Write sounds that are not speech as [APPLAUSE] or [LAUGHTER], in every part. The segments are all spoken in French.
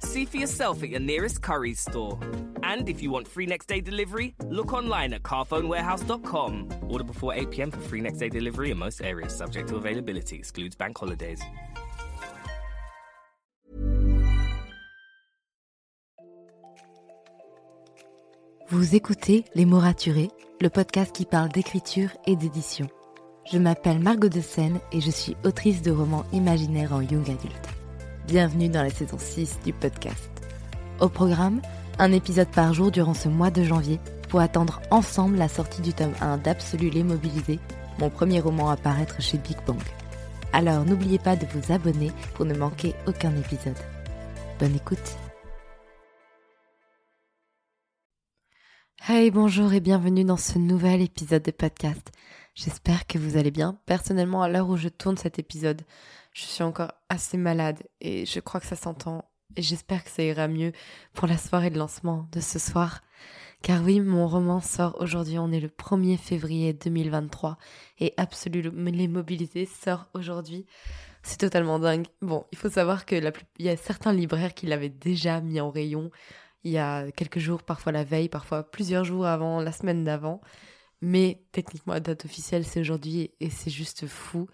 See for yourself at your nearest Curry's store. And if you want free next day delivery, look online at carphonewarehouse.com. Order before 8 pm for free next day delivery in most areas, subject to availability, excludes bank holidays. Vous écoutez Les mots raturés, le podcast qui parle d'écriture et d'édition. Je m'appelle Margot de Seine et je suis autrice de romans imaginaires en young adulte. Bienvenue dans la saison 6 du podcast. Au programme, un épisode par jour durant ce mois de janvier pour attendre ensemble la sortie du tome 1 d'Absolu les Mobilisés, mon premier roman à paraître chez Big Bang. Alors n'oubliez pas de vous abonner pour ne manquer aucun épisode. Bonne écoute Hey, bonjour et bienvenue dans ce nouvel épisode de podcast. J'espère que vous allez bien. Personnellement, à l'heure où je tourne cet épisode, je suis encore assez malade et je crois que ça s'entend. J'espère que ça ira mieux pour la soirée de lancement de ce soir. Car oui, mon roman sort aujourd'hui, on est le 1er février 2023 et Absolu les mobilisés sort aujourd'hui. C'est totalement dingue. Bon, il faut savoir que il y a certains libraires qui l'avaient déjà mis en rayon il y a quelques jours, parfois la veille, parfois plusieurs jours avant, la semaine d'avant. Mais techniquement, la date officielle, c'est aujourd'hui et c'est juste fou.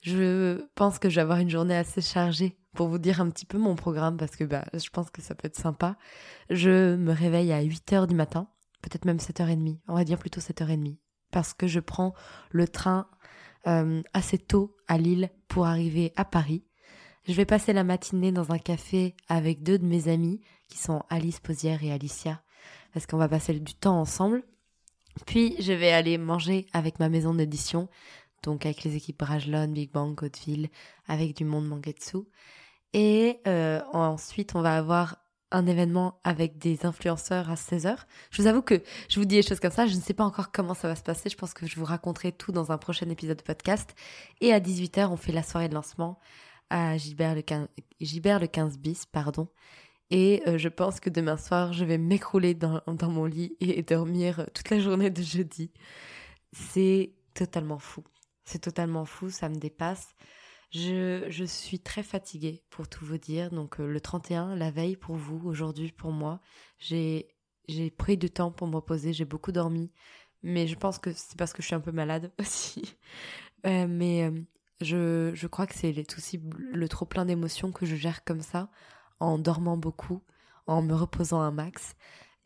Je pense que je vais avoir une journée assez chargée pour vous dire un petit peu mon programme parce que bah, je pense que ça peut être sympa. Je me réveille à 8h du matin, peut-être même 7h30, on va dire plutôt 7h30, parce que je prends le train euh, assez tôt à Lille pour arriver à Paris. Je vais passer la matinée dans un café avec deux de mes amis qui sont Alice Posière et Alicia parce qu'on va passer du temps ensemble. Puis je vais aller manger avec ma maison d'édition, donc avec les équipes Brajlon, Big Bang, Codeville, avec du monde Mangetsu. Et euh, ensuite, on va avoir un événement avec des influenceurs à 16h. Je vous avoue que je vous dis des choses comme ça, je ne sais pas encore comment ça va se passer, je pense que je vous raconterai tout dans un prochain épisode de podcast. Et à 18h, on fait la soirée de lancement à Gilbert le 15, Gilbert le 15 bis, pardon. Et euh, je pense que demain soir, je vais m'écrouler dans, dans, mon lit et dormir toute la journée de jeudi. C'est totalement fou. C'est totalement fou, ça me dépasse. Je, je, suis très fatiguée, pour tout vous dire. Donc euh, le 31, la veille pour vous, aujourd'hui pour moi, j'ai pris du temps pour me reposer, j'ai beaucoup dormi. Mais je pense que c'est parce que je suis un peu malade [LAUGHS] aussi. Euh, mais je, je crois que c'est le trop plein d'émotions que je gère comme ça, en dormant beaucoup, en me reposant un max.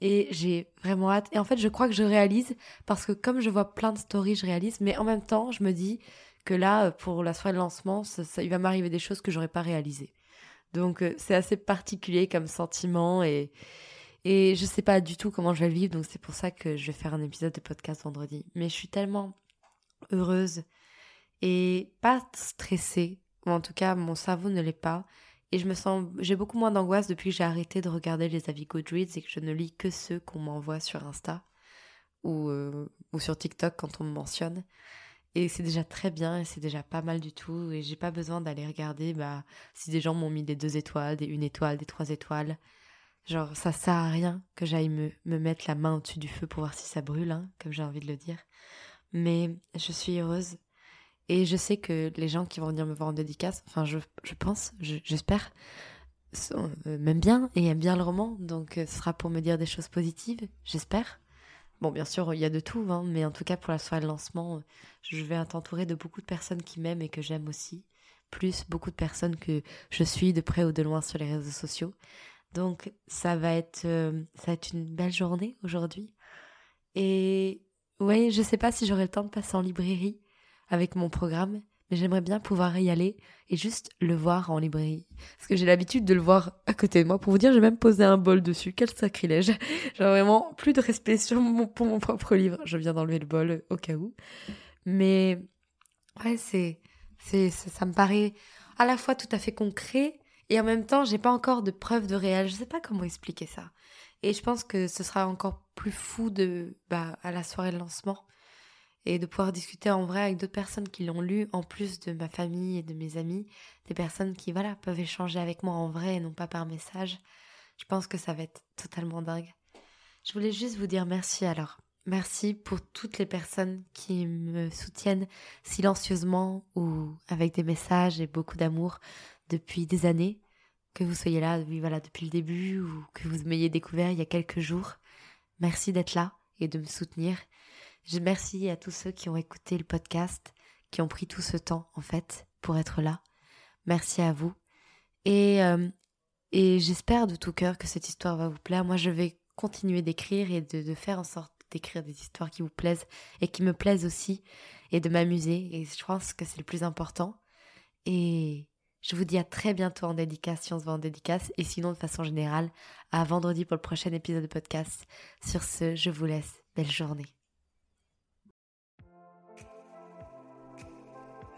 Et j'ai vraiment hâte. Et en fait, je crois que je réalise, parce que comme je vois plein de stories, je réalise, mais en même temps, je me dis que là, pour la soirée de lancement, ça, il va m'arriver des choses que j'aurais pas réalisées. Donc, euh, c'est assez particulier comme sentiment et, et je sais pas du tout comment je vais le vivre. Donc, c'est pour ça que je vais faire un épisode de podcast vendredi. Mais je suis tellement heureuse et pas stressée, ou en tout cas mon cerveau ne l'est pas. Et je me sens, j'ai beaucoup moins d'angoisse depuis que j'ai arrêté de regarder les avis Goodreads et que je ne lis que ceux qu'on m'envoie sur Insta ou, euh, ou sur TikTok quand on me mentionne. Et c'est déjà très bien et c'est déjà pas mal du tout. Et j'ai pas besoin d'aller regarder bah, si des gens m'ont mis des deux étoiles, des une étoile, des trois étoiles. Genre, ça sert à rien que j'aille me, me mettre la main au-dessus du feu pour voir si ça brûle, hein, comme j'ai envie de le dire. Mais je suis heureuse et je sais que les gens qui vont venir me voir en dédicace, enfin je, je pense, j'espère, euh, m'aiment bien et aiment bien le roman. Donc euh, ce sera pour me dire des choses positives, j'espère. Bon, bien sûr, il y a de tout, hein, mais en tout cas pour la soirée de lancement, je vais être entourée de beaucoup de personnes qui m'aiment et que j'aime aussi. Plus beaucoup de personnes que je suis de près ou de loin sur les réseaux sociaux. Donc ça va être, euh, ça va être une belle journée aujourd'hui. Et ouais, je sais pas si j'aurai le temps de passer en librairie avec mon programme, mais j'aimerais bien pouvoir y aller et juste le voir en librairie. Parce que j'ai l'habitude de le voir à côté de moi. Pour vous dire, j'ai même posé un bol dessus. Quel sacrilège. [LAUGHS] J'ai vraiment plus de respect pour mon propre livre. Je viens d'enlever le bol au cas où. Mais ouais, c'est, c'est, ça me paraît à la fois tout à fait concret et en même temps, j'ai pas encore de preuves de réel. Je sais pas comment expliquer ça. Et je pense que ce sera encore plus fou de, bah, à la soirée de lancement et de pouvoir discuter en vrai avec d'autres personnes qui l'ont lu, en plus de ma famille et de mes amis, des personnes qui, voilà, peuvent échanger avec moi en vrai et non pas par message. Je pense que ça va être totalement dingue. Je voulais juste vous dire merci alors. Merci pour toutes les personnes qui me soutiennent silencieusement ou avec des messages et beaucoup d'amour depuis des années. Que vous soyez là, voilà, depuis le début ou que vous m'ayez découvert il y a quelques jours. Merci d'être là et de me soutenir. Je merci à tous ceux qui ont écouté le podcast, qui ont pris tout ce temps, en fait, pour être là. Merci à vous. Et, euh, et j'espère de tout cœur que cette histoire va vous plaire. Moi, je vais continuer d'écrire et de, de faire en sorte d'écrire des histoires qui vous plaisent et qui me plaisent aussi et de m'amuser. Et je pense que c'est le plus important. Et je vous dis à très bientôt en dédicace si on se voit en dédicace et sinon de façon générale à vendredi pour le prochain épisode de podcast. Sur ce, je vous laisse. Belle journée.